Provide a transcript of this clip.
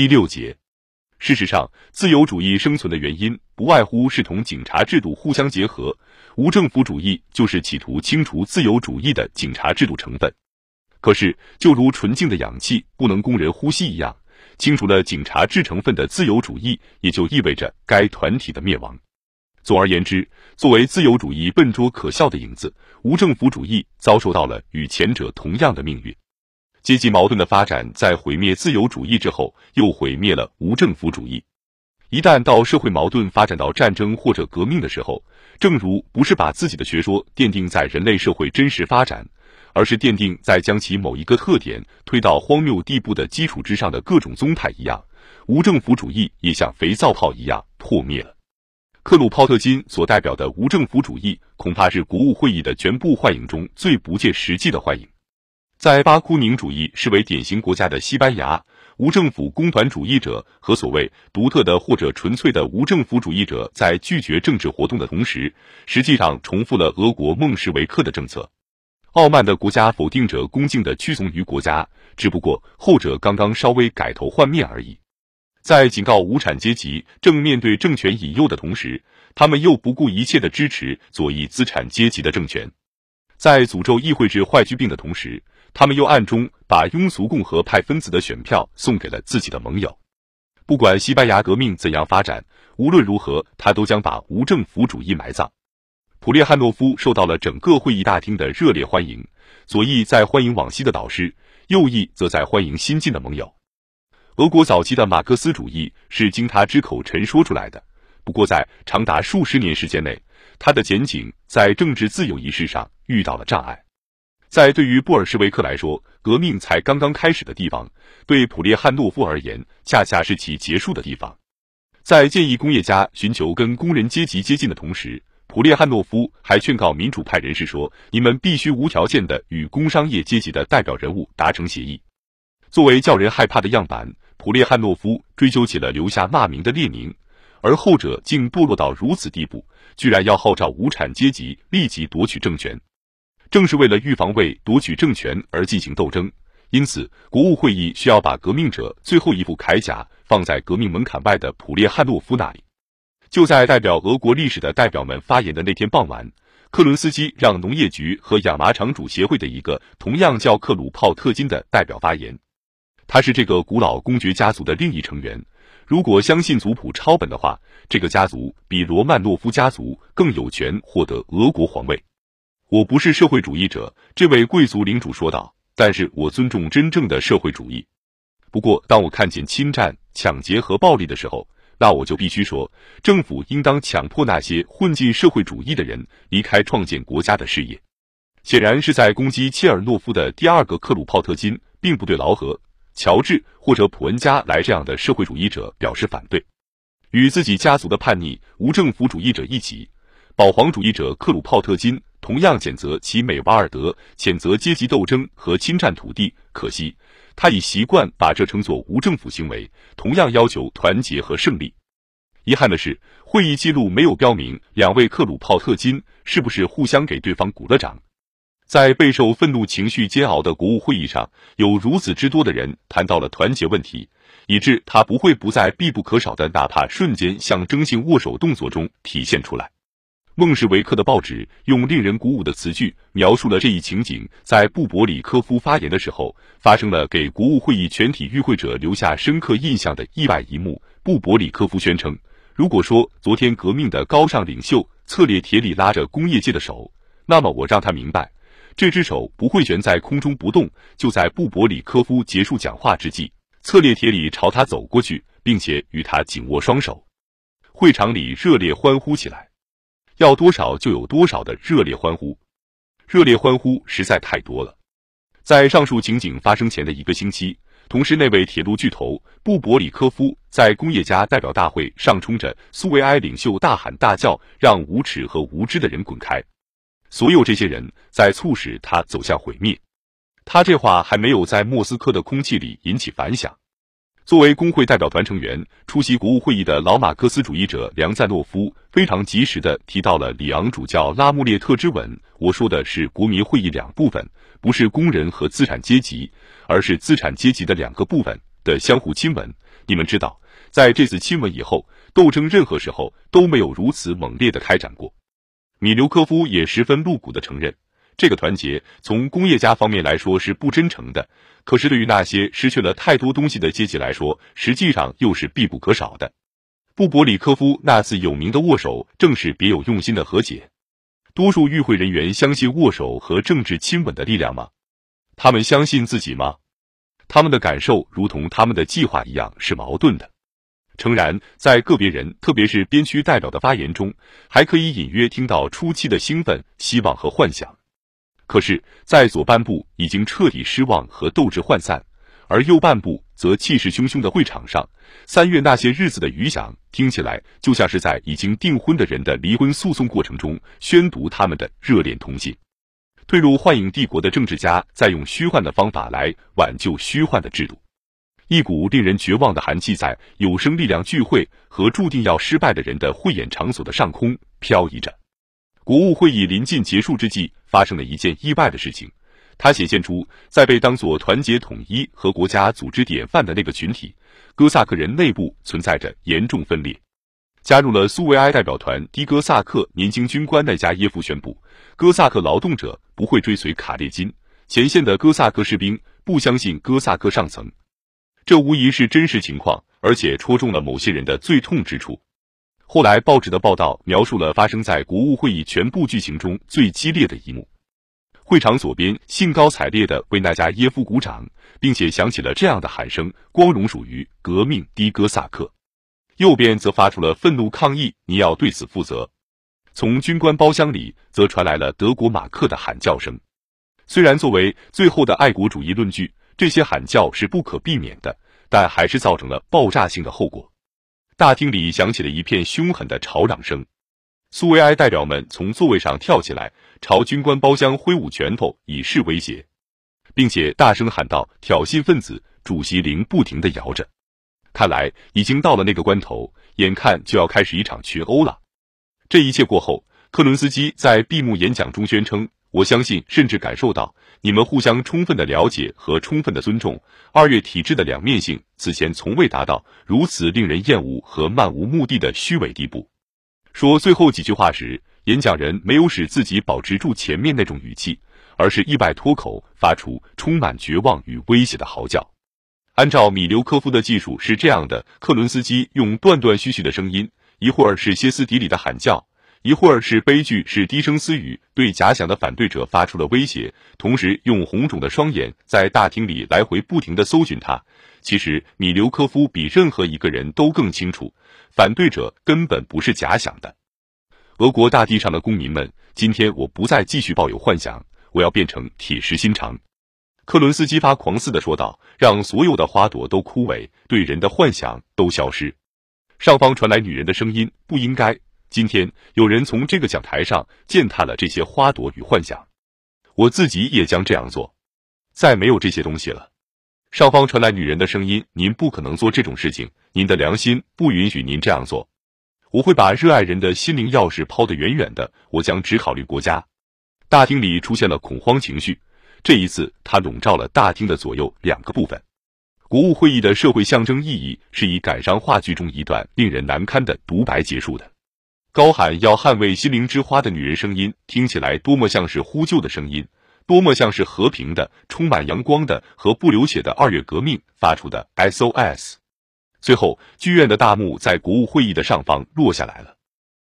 第六节，事实上，自由主义生存的原因不外乎是同警察制度互相结合。无政府主义就是企图清除自由主义的警察制度成分。可是，就如纯净的氧气不能供人呼吸一样，清除了警察制成分的自由主义，也就意味着该团体的灭亡。总而言之，作为自由主义笨拙可笑的影子，无政府主义遭受到了与前者同样的命运。阶级矛盾的发展在毁灭自由主义之后，又毁灭了无政府主义。一旦到社会矛盾发展到战争或者革命的时候，正如不是把自己的学说奠定在人类社会真实发展，而是奠定在将其某一个特点推到荒谬地步的基础之上的各种宗派一样，无政府主义也像肥皂泡一样破灭了。克鲁泡特金所代表的无政府主义，恐怕是国务会议的全部幻影中最不切实际的幻影。在巴库宁主义视为典型国家的西班牙，无政府工团主义者和所谓独特的或者纯粹的无政府主义者在拒绝政治活动的同时，实际上重复了俄国孟什维克的政策。傲慢的国家否定者恭敬地屈从于国家，只不过后者刚刚稍微改头换面而已。在警告无产阶级正面对政权引诱的同时，他们又不顾一切地支持左翼资产阶级的政权。在诅咒议会制坏疽病的同时，他们又暗中把庸俗共和派分子的选票送给了自己的盟友。不管西班牙革命怎样发展，无论如何，他都将把无政府主义埋葬。普列汉诺夫受到了整个会议大厅的热烈欢迎，左翼在欢迎往昔的导师，右翼则在欢迎新进的盟友。俄国早期的马克思主义是经他之口陈说出来的，不过在长达数十年时间内，他的前景在政治自由仪式上遇到了障碍。在对于布尔什维克来说，革命才刚刚开始的地方，对普列汉诺夫而言，恰恰是其结束的地方。在建议工业家寻求跟工人阶级接近的同时，普列汉诺夫还劝告民主派人士说：“你们必须无条件的与工商业阶级的代表人物达成协议。”作为叫人害怕的样板，普列汉诺夫追究起了留下骂名的列宁，而后者竟堕落到如此地步，居然要号召无产阶级立即夺取政权。正是为了预防为夺取政权而进行斗争，因此国务会议需要把革命者最后一副铠甲放在革命门槛外的普列汉诺夫那里。就在代表俄国历史的代表们发言的那天傍晚，克伦斯基让农业局和养麻厂主协会的一个同样叫克鲁泡特金的代表发言。他是这个古老公爵家族的另一成员。如果相信族谱抄本的话，这个家族比罗曼诺夫家族更有权获得俄国皇位。我不是社会主义者，这位贵族领主说道。但是我尊重真正的社会主义。不过，当我看见侵占、抢劫和暴力的时候，那我就必须说，政府应当强迫那些混进社会主义的人离开创建国家的事业。显然是在攻击切尔诺夫的第二个克鲁泡特金，并不对劳合、乔治或者普恩加莱这样的社会主义者表示反对。与自己家族的叛逆无政府主义者一起，保皇主义者克鲁泡特金。同样谴责其美瓦尔德，谴责阶级斗争和侵占土地。可惜，他已习惯把这称作无政府行为。同样要求团结和胜利。遗憾的是，会议记录没有标明两位克鲁泡特金是不是互相给对方鼓了掌。在备受愤怒情绪煎熬的国务会议上，有如此之多的人谈到了团结问题，以致他不会不在必不可少的哪怕瞬间象征性握手动作中体现出来。孟什维克的报纸用令人鼓舞的词句描述了这一情景：在布伯里科夫发言的时候，发生了给国务会议全体与会者留下深刻印象的意外一幕。布伯里科夫宣称：“如果说昨天革命的高尚领袖策列铁里拉着工业界的手，那么我让他明白，这只手不会悬在空中不动。”就在布伯里科夫结束讲话之际，策列铁里朝他走过去，并且与他紧握双手。会场里热烈欢呼起来。要多少就有多少的热烈欢呼，热烈欢呼实在太多了。在上述情景发生前的一个星期，同时那位铁路巨头布伯里科夫在工业家代表大会上冲着苏维埃领袖大喊大叫：“让无耻和无知的人滚开！”所有这些人在促使他走向毁灭。他这话还没有在莫斯科的空气里引起反响。作为工会代表团成员出席国务会议的老马克思主义者梁赞诺夫非常及时的提到了里昂主教拉穆列特之吻。我说的是国民会议两部分，不是工人和资产阶级，而是资产阶级的两个部分，的相互亲吻。你们知道，在这次亲吻以后，斗争任何时候都没有如此猛烈的开展过。米留科夫也十分露骨的承认，这个团结从工业家方面来说是不真诚的，可是对于那些失去了太多东西的阶级来说，实际上又是必不可少的。布伯里科夫那次有名的握手，正是别有用心的和解。多数与会人员相信握手和政治亲吻的力量吗？他们相信自己吗？他们的感受如同他们的计划一样是矛盾的。诚然，在个别人，特别是边区代表的发言中，还可以隐约听到初期的兴奋、希望和幻想。可是，在左半部已经彻底失望和斗志涣散，而右半部则气势汹汹的会场上，三月那些日子的余响听起来就像是在已经订婚的人的离婚诉讼过程中宣读他们的热恋通信。退入幻影帝国的政治家在用虚幻的方法来挽救虚幻的制度。一股令人绝望的寒气在有生力量聚会和注定要失败的人的汇演场所的上空飘移着。国务会议临近结束之际，发生了一件意外的事情。它显现出，在被当作团结统一和国家组织典范的那个群体——哥萨克人内部存在着严重分裂。加入了苏维埃代表团的哥萨克年轻军官奈加耶夫宣布，哥萨克劳动者不会追随卡列金。前线的哥萨克士兵不相信哥萨克上层。这无疑是真实情况，而且戳中了某些人的最痛之处。后来报纸的报道描述了发生在国务会议全部剧情中最激烈的一幕：会场左边兴高采烈地为那加耶夫鼓掌，并且响起了这样的喊声：“光荣属于革命的哥萨克。”右边则发出了愤怒抗议：“你要对此负责。”从军官包厢里则传来了德国马克的喊叫声。虽然作为最后的爱国主义论据。这些喊叫是不可避免的，但还是造成了爆炸性的后果。大厅里响起了一片凶狠的吵嚷声，苏维埃代表们从座位上跳起来，朝军官包厢挥舞拳头以示威胁，并且大声喊道：“挑衅分子！”主席铃不停地摇着，看来已经到了那个关头，眼看就要开始一场群殴了。这一切过后，克伦斯基在闭幕演讲中宣称。我相信，甚至感受到你们互相充分的了解和充分的尊重。二月体制的两面性，此前从未达到如此令人厌恶和漫无目的的虚伪地步。说最后几句话时，演讲人没有使自己保持住前面那种语气，而是意外脱口发出充满绝望与威胁的嚎叫。按照米留科夫的技术是这样的：克伦斯基用断断续续的声音，一会儿是歇斯底里的喊叫。一会儿是悲剧，是低声私语，对假想的反对者发出了威胁，同时用红肿的双眼在大厅里来回不停的搜寻他。其实米留科夫比任何一个人都更清楚，反对者根本不是假想的。俄国大地上的公民们，今天我不再继续抱有幻想，我要变成铁石心肠。克伦斯基发狂似的说道：“让所有的花朵都枯萎，对人的幻想都消失。”上方传来女人的声音：“不应该。”今天有人从这个讲台上践踏了这些花朵与幻想，我自己也将这样做。再没有这些东西了。上方传来女人的声音：“您不可能做这种事情，您的良心不允许您这样做。”我会把热爱人的心灵钥匙抛得远远的，我将只考虑国家。大厅里出现了恐慌情绪，这一次它笼罩了大厅的左右两个部分。国务会议的社会象征意义是以感伤话剧中一段令人难堪的独白结束的。高喊要捍卫心灵之花的女人声音，听起来多么像是呼救的声音，多么像是和平的、充满阳光的和不流血的二月革命发出的 SOS。最后，剧院的大幕在国务会议的上方落下来了。